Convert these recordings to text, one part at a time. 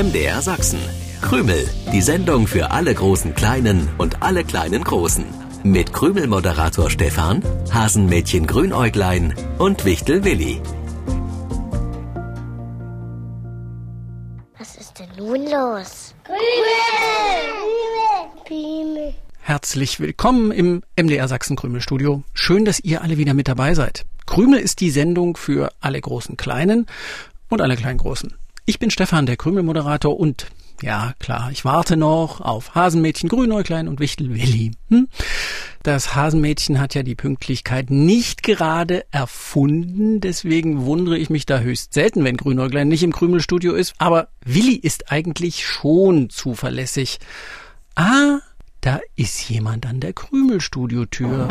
MDR Sachsen. Krümel, die Sendung für alle großen Kleinen und alle kleinen Großen. Mit Krümel-Moderator Stefan, Hasenmädchen Grünäuglein und Wichtel Willi. Was ist denn nun los? Krümel! Krümel! Herzlich willkommen im MDR Sachsen Krümel Studio. Schön, dass ihr alle wieder mit dabei seid. Krümel ist die Sendung für alle großen Kleinen und alle kleinen Großen. Ich bin Stefan, der Krümel-Moderator und ja, klar, ich warte noch auf Hasenmädchen Grünäuglein und Wichtel Willi. Hm? Das Hasenmädchen hat ja die Pünktlichkeit nicht gerade erfunden, deswegen wundere ich mich da höchst selten, wenn Grünäuglein nicht im Krümelstudio ist. Aber Willi ist eigentlich schon zuverlässig. Ah, da ist jemand an der Krümelstudiotür.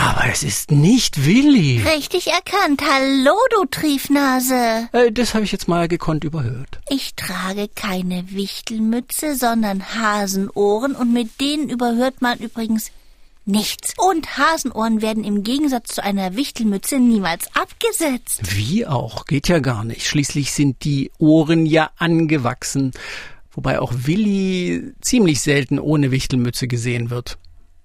Aber es ist nicht Willi. Richtig erkannt. Hallo, du Triefnase. Äh, das habe ich jetzt mal gekonnt überhört. Ich trage keine Wichtelmütze, sondern Hasenohren und mit denen überhört man übrigens nichts. Und Hasenohren werden im Gegensatz zu einer Wichtelmütze niemals abgesetzt. Wie auch? Geht ja gar nicht. Schließlich sind die Ohren ja angewachsen. Wobei auch Willi ziemlich selten ohne Wichtelmütze gesehen wird.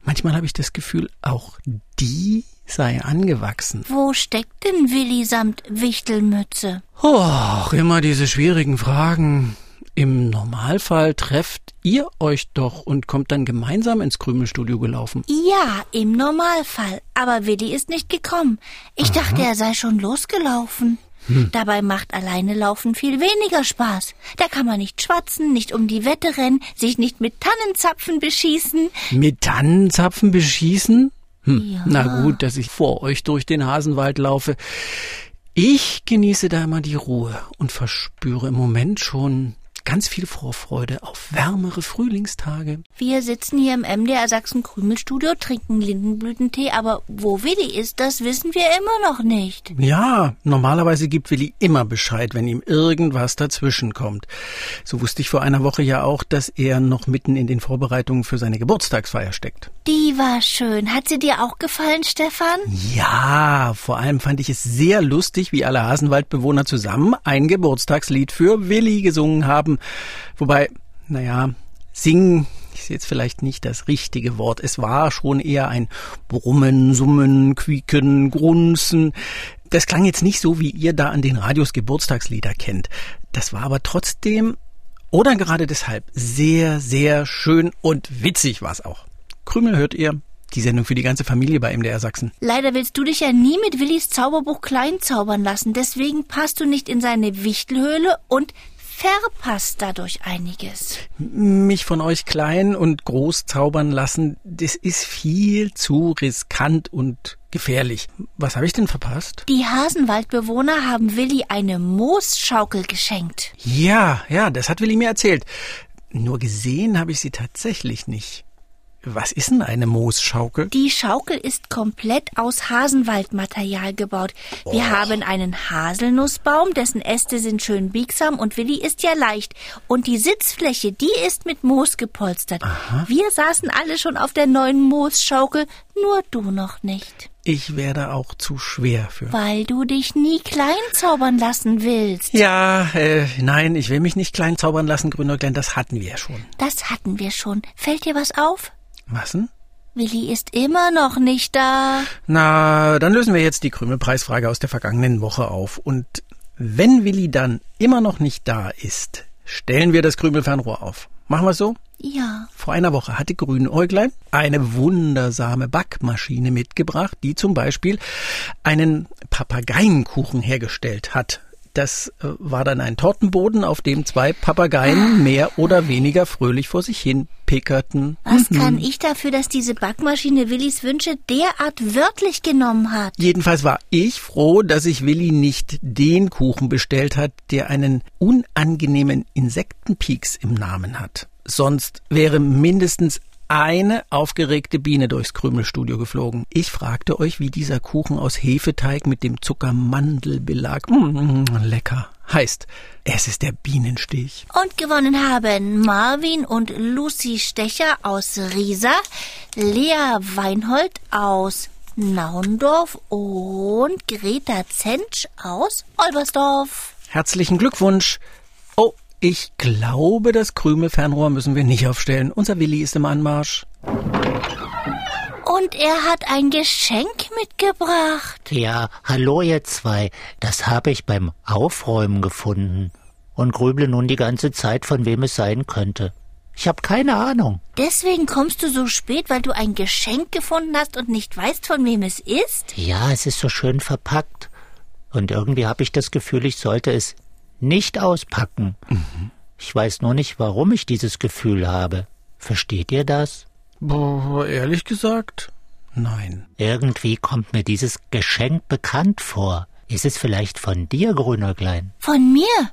Manchmal habe ich das Gefühl, auch die sei angewachsen. Wo steckt denn Willi samt Wichtelmütze? Och, immer diese schwierigen Fragen. Im Normalfall trefft ihr euch doch und kommt dann gemeinsam ins Krümelstudio gelaufen. Ja, im Normalfall. Aber Willi ist nicht gekommen. Ich Aha. dachte, er sei schon losgelaufen. Hm. Dabei macht alleine Laufen viel weniger Spaß. Da kann man nicht schwatzen, nicht um die Wette rennen, sich nicht mit Tannenzapfen beschießen. Mit Tannenzapfen beschießen? Hm. Ja. Na gut, dass ich vor euch durch den Hasenwald laufe. Ich genieße da immer die Ruhe und verspüre im Moment schon ganz viel Vorfreude auf wärmere Frühlingstage. Wir sitzen hier im MDR Sachsen Krümelstudio, trinken Lindenblütentee, aber wo Willi ist, das wissen wir immer noch nicht. Ja, normalerweise gibt Willi immer Bescheid, wenn ihm irgendwas dazwischen kommt. So wusste ich vor einer Woche ja auch, dass er noch mitten in den Vorbereitungen für seine Geburtstagsfeier steckt. Die war schön. Hat sie dir auch gefallen, Stefan? Ja, vor allem fand ich es sehr lustig, wie alle Hasenwaldbewohner zusammen ein Geburtstagslied für Willi gesungen haben haben. Wobei, naja, singen ist jetzt vielleicht nicht das richtige Wort. Es war schon eher ein Brummen, Summen, Quieken, Grunzen. Das klang jetzt nicht so, wie ihr da an den Radios Geburtstagslieder kennt. Das war aber trotzdem oder gerade deshalb sehr, sehr schön und witzig war es auch. Krümel hört ihr die Sendung für die ganze Familie bei MDR Sachsen. Leider willst du dich ja nie mit Willis Zauberbuch klein zaubern lassen. Deswegen passt du nicht in seine Wichtelhöhle und verpasst dadurch einiges. Mich von euch klein und groß zaubern lassen, das ist viel zu riskant und gefährlich. Was habe ich denn verpasst? Die Hasenwaldbewohner haben Willi eine Moosschaukel geschenkt. Ja, ja, das hat Willi mir erzählt. Nur gesehen habe ich sie tatsächlich nicht. Was ist denn eine Moosschaukel? Die Schaukel ist komplett aus Hasenwaldmaterial gebaut. Wir oh. haben einen Haselnussbaum, dessen Äste sind schön biegsam und Willi ist ja leicht. Und die Sitzfläche, die ist mit Moos gepolstert. Aha. Wir saßen alle schon auf der neuen Moosschaukel, nur du noch nicht. Ich werde auch zu schwer für. Weil du dich nie klein zaubern lassen willst. Ja, äh, nein, ich will mich nicht klein zaubern lassen, Grünäuglein, das hatten wir schon. Das hatten wir schon. Fällt dir was auf? Was denn? Willi ist immer noch nicht da. Na, dann lösen wir jetzt die Krümelpreisfrage aus der vergangenen Woche auf. Und wenn Willi dann immer noch nicht da ist, stellen wir das Krümelfernrohr auf. Machen wir so? Ja. Vor einer Woche hatte Grünäuglein eine wundersame Backmaschine mitgebracht, die zum Beispiel einen Papageienkuchen hergestellt hat. Das äh, war dann ein Tortenboden, auf dem zwei Papageien mehr oder weniger fröhlich vor sich hin pickerten. Was mhm. kann ich dafür, dass diese Backmaschine Willis Wünsche derart wörtlich genommen hat? Jedenfalls war ich froh, dass sich Willi nicht den Kuchen bestellt hat, der einen unangenehmen Insektenpieks im Namen hat. Sonst wäre mindestens eine aufgeregte Biene durchs Krümelstudio geflogen. Ich fragte euch, wie dieser Kuchen aus Hefeteig mit dem Zuckermandelbelag mm, lecker heißt. Es ist der Bienenstich. Und gewonnen haben Marvin und Lucy Stecher aus Riesa, Lea Weinhold aus Naundorf und Greta Zentsch aus Olbersdorf. Herzlichen Glückwunsch. Ich glaube, das Krümelfernrohr müssen wir nicht aufstellen. Unser Willi ist im Anmarsch. Und er hat ein Geschenk mitgebracht. Ja, hallo ihr zwei. Das habe ich beim Aufräumen gefunden und grüble nun die ganze Zeit, von wem es sein könnte. Ich habe keine Ahnung. Deswegen kommst du so spät, weil du ein Geschenk gefunden hast und nicht weißt, von wem es ist? Ja, es ist so schön verpackt. Und irgendwie habe ich das Gefühl, ich sollte es nicht auspacken. Mhm. Ich weiß nur nicht, warum ich dieses Gefühl habe. Versteht ihr das? Boah, ehrlich gesagt, nein. Irgendwie kommt mir dieses Geschenk bekannt vor. Ist es vielleicht von dir, Grünäuglein? Von mir?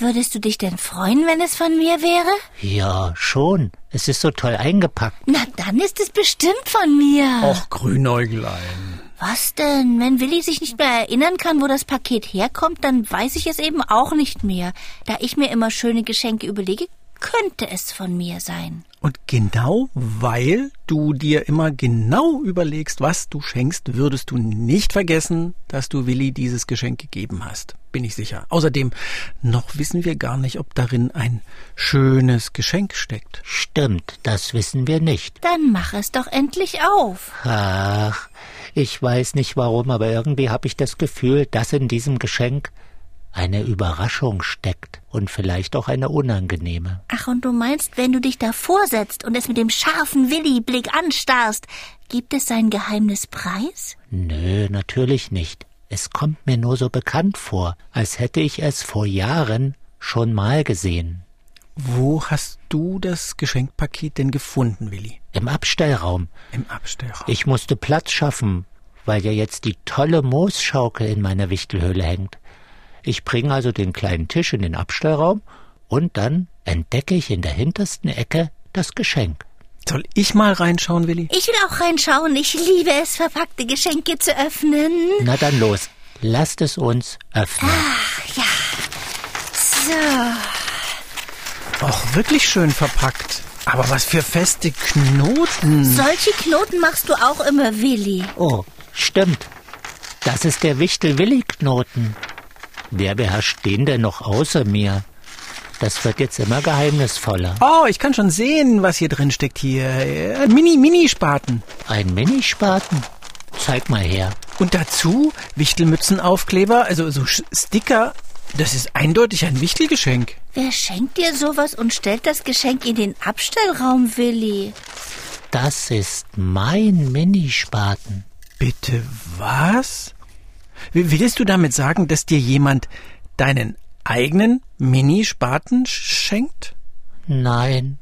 Würdest du dich denn freuen, wenn es von mir wäre? Ja, schon. Es ist so toll eingepackt. Na, dann ist es bestimmt von mir. Och, Grünäuglein. Was denn? Wenn Willi sich nicht mehr erinnern kann, wo das Paket herkommt, dann weiß ich es eben auch nicht mehr. Da ich mir immer schöne Geschenke überlege, könnte es von mir sein. Und genau weil du dir immer genau überlegst, was du schenkst, würdest du nicht vergessen, dass du Willi dieses Geschenk gegeben hast. Bin ich sicher. Außerdem, noch wissen wir gar nicht, ob darin ein schönes Geschenk steckt. Stimmt, das wissen wir nicht. Dann mach es doch endlich auf. Ach, ich weiß nicht warum, aber irgendwie habe ich das Gefühl, dass in diesem Geschenk eine Überraschung steckt und vielleicht auch eine unangenehme. Ach, und du meinst, wenn du dich davor setzt und es mit dem scharfen Willi-Blick anstarrst, gibt es sein Geheimnis preis? Nö, natürlich nicht. Es kommt mir nur so bekannt vor, als hätte ich es vor Jahren schon mal gesehen. Wo hast du das Geschenkpaket denn gefunden, Willi? Im Abstellraum. Im Abstellraum. Ich musste Platz schaffen, weil ja jetzt die tolle Moosschaukel in meiner Wichtelhöhle hängt. Ich bringe also den kleinen Tisch in den Abstellraum und dann entdecke ich in der hintersten Ecke das Geschenk. Soll ich mal reinschauen, Willi? Ich will auch reinschauen. Ich liebe es, verpackte Geschenke zu öffnen. Na dann los. Lasst es uns öffnen. Ach, ja. So. Och, wirklich schön verpackt. Aber was für feste Knoten. Solche Knoten machst du auch immer, Willi. Oh, stimmt. Das ist der Wichtel-Willi-Knoten. Wer beherrscht den denn noch außer mir? Das wird jetzt immer geheimnisvoller. Oh, ich kann schon sehen, was hier drin steckt hier. Mini, Mini-Spaten. Ein Minispaten? Zeig mal her. Und dazu Wichtelmützenaufkleber, also so Sticker. Das ist eindeutig ein Wichtelgeschenk. Wer schenkt dir sowas und stellt das Geschenk in den Abstellraum, Willi? Das ist mein Minispaten. Bitte was? Willst du damit sagen, dass dir jemand deinen eigenen Minispaten schenkt? Nein,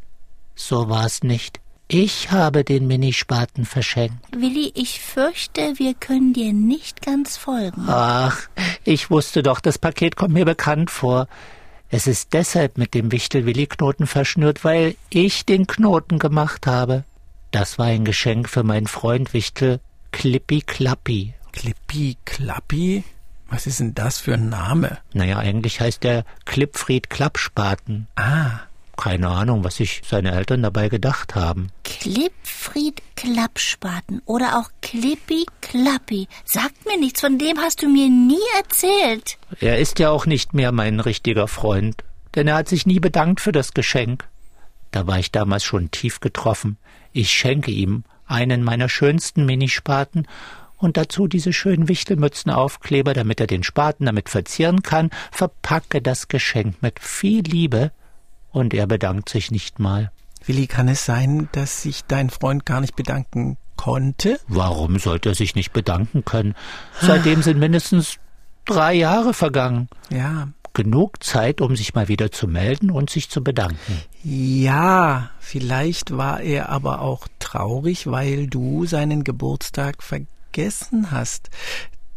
so war's nicht. Ich habe den Minispaten verschenkt. Willi, ich fürchte, wir können dir nicht ganz folgen. Ach, ich wusste doch, das Paket kommt mir bekannt vor. Es ist deshalb mit dem Wichtel-Willi-Knoten verschnürt, weil ich den Knoten gemacht habe. Das war ein Geschenk für meinen Freund Wichtel Klippi Klappi. Klippi Klappi? Was ist denn das für ein Name? Naja, eigentlich heißt er Klippfried Klappspaten. Ah. Keine Ahnung, was sich seine Eltern dabei gedacht haben. Klippfried Klappspaten oder auch Klippi Klappi. Sagt mir nichts, von dem hast du mir nie erzählt. Er ist ja auch nicht mehr mein richtiger Freund, denn er hat sich nie bedankt für das Geschenk. Da war ich damals schon tief getroffen. Ich schenke ihm einen meiner schönsten Minispaten und dazu diese schönen Wichtelmützenaufkleber, damit er den Spaten damit verzieren kann, verpacke das Geschenk mit viel Liebe und er bedankt sich nicht mal. Willi, kann es sein, dass sich dein Freund gar nicht bedanken konnte? Warum sollte er sich nicht bedanken können? Seitdem sind mindestens drei Jahre vergangen. Ja. Genug Zeit, um sich mal wieder zu melden und sich zu bedanken. Ja, vielleicht war er aber auch traurig, weil du seinen Geburtstag vergessen hast.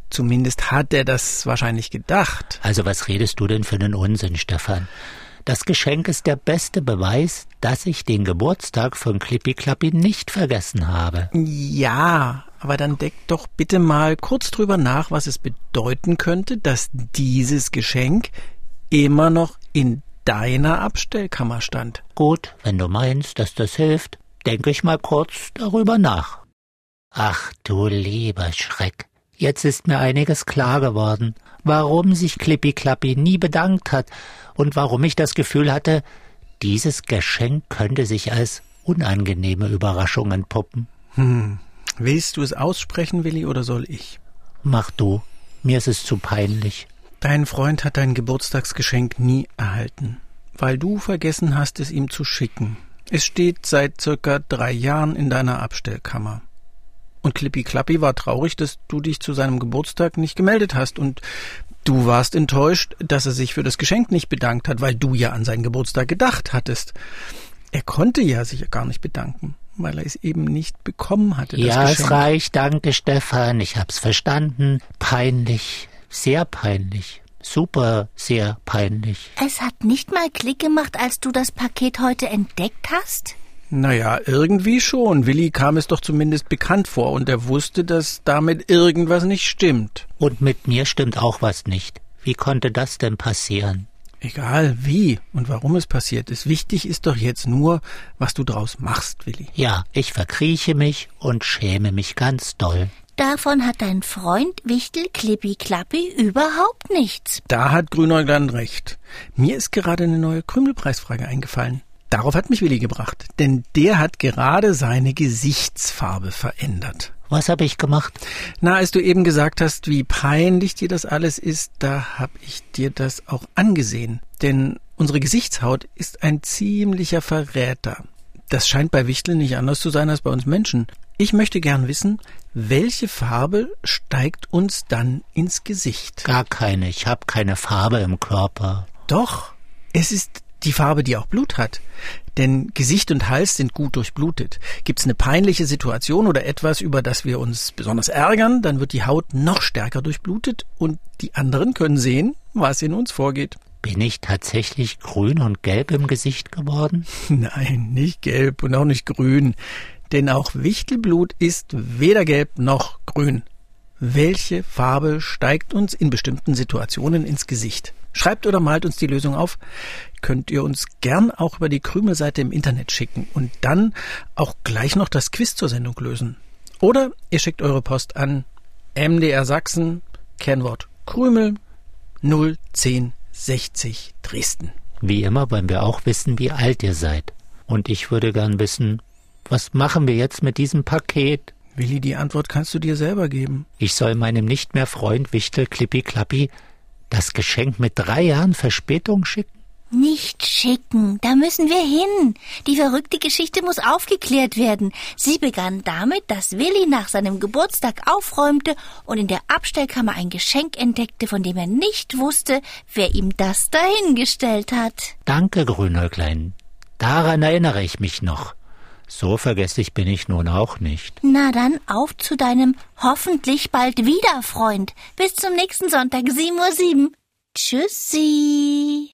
Zumindest hat er das wahrscheinlich gedacht. Also was redest du denn für einen Unsinn, Stefan? Das Geschenk ist der beste Beweis, dass ich den Geburtstag von Klippi Klappi nicht vergessen habe. Ja, aber dann deck doch bitte mal kurz drüber nach, was es bedeuten könnte, dass dieses Geschenk immer noch in deiner Abstellkammer stand. Gut, wenn du meinst, dass das hilft, denke ich mal kurz darüber nach. Ach du lieber Schreck, Jetzt ist mir einiges klar geworden, warum sich Klippi Klappi nie bedankt hat und warum ich das Gefühl hatte, dieses Geschenk könnte sich als unangenehme Überraschung entpuppen. Hm. Willst du es aussprechen, Willi, oder soll ich? Mach du. Mir ist es zu peinlich. Dein Freund hat dein Geburtstagsgeschenk nie erhalten, weil du vergessen hast, es ihm zu schicken. Es steht seit circa drei Jahren in deiner Abstellkammer. Und Klippi Klappi war traurig, dass du dich zu seinem Geburtstag nicht gemeldet hast und du warst enttäuscht, dass er sich für das Geschenk nicht bedankt hat, weil du ja an seinen Geburtstag gedacht hattest. Er konnte ja sich gar nicht bedanken, weil er es eben nicht bekommen hatte. ja, Geschenk. es reicht, danke Stefan, ich hab's verstanden. Peinlich, sehr peinlich. Super, sehr peinlich. Es hat nicht mal Klick gemacht, als du das Paket heute entdeckt hast? Naja, irgendwie schon. Willi kam es doch zumindest bekannt vor und er wusste, dass damit irgendwas nicht stimmt. Und mit mir stimmt auch was nicht. Wie konnte das denn passieren? Egal wie und warum es passiert ist. Wichtig ist doch jetzt nur, was du draus machst, Willi. Ja, ich verkrieche mich und schäme mich ganz doll. Davon hat dein Freund Wichtel Klippi Klappi überhaupt nichts. Da hat Grünäuglein recht. Mir ist gerade eine neue Krümelpreisfrage eingefallen. Darauf hat mich Willi gebracht, denn der hat gerade seine Gesichtsfarbe verändert. Was habe ich gemacht? Na, als du eben gesagt hast, wie peinlich dir das alles ist, da hab ich dir das auch angesehen. Denn unsere Gesichtshaut ist ein ziemlicher Verräter. Das scheint bei Wichteln nicht anders zu sein als bei uns Menschen. Ich möchte gern wissen, welche Farbe steigt uns dann ins Gesicht? Gar keine. Ich habe keine Farbe im Körper. Doch, es ist die Farbe, die auch Blut hat. Denn Gesicht und Hals sind gut durchblutet. Gibt's eine peinliche Situation oder etwas, über das wir uns besonders ärgern, dann wird die Haut noch stärker durchblutet und die anderen können sehen, was in uns vorgeht. Bin ich tatsächlich grün und gelb im Gesicht geworden? Nein, nicht gelb und auch nicht grün. Denn auch Wichtelblut ist weder gelb noch grün. Welche Farbe steigt uns in bestimmten Situationen ins Gesicht? Schreibt oder malt uns die Lösung auf. Könnt ihr uns gern auch über die Krümelseite im Internet schicken und dann auch gleich noch das Quiz zur Sendung lösen. Oder ihr schickt eure Post an MDR Sachsen, Kennwort Krümel 01060 Dresden. Wie immer wollen wir auch wissen, wie alt ihr seid. Und ich würde gern wissen, was machen wir jetzt mit diesem Paket? Willi, die Antwort kannst du dir selber geben. Ich soll meinem nicht mehr Freund Wichtel Klippi Klappi das Geschenk mit drei Jahren Verspätung schicken? Nicht schicken, da müssen wir hin. Die verrückte Geschichte muss aufgeklärt werden. Sie begann damit, dass Willi nach seinem Geburtstag aufräumte und in der Abstellkammer ein Geschenk entdeckte, von dem er nicht wusste, wer ihm das dahingestellt hat. Danke, Grünäuglein. Daran erinnere ich mich noch. So vergesslich bin ich nun auch nicht. Na dann auf zu deinem hoffentlich bald wieder Freund. Bis zum nächsten Sonntag, 7.07 Uhr. Tschüssi.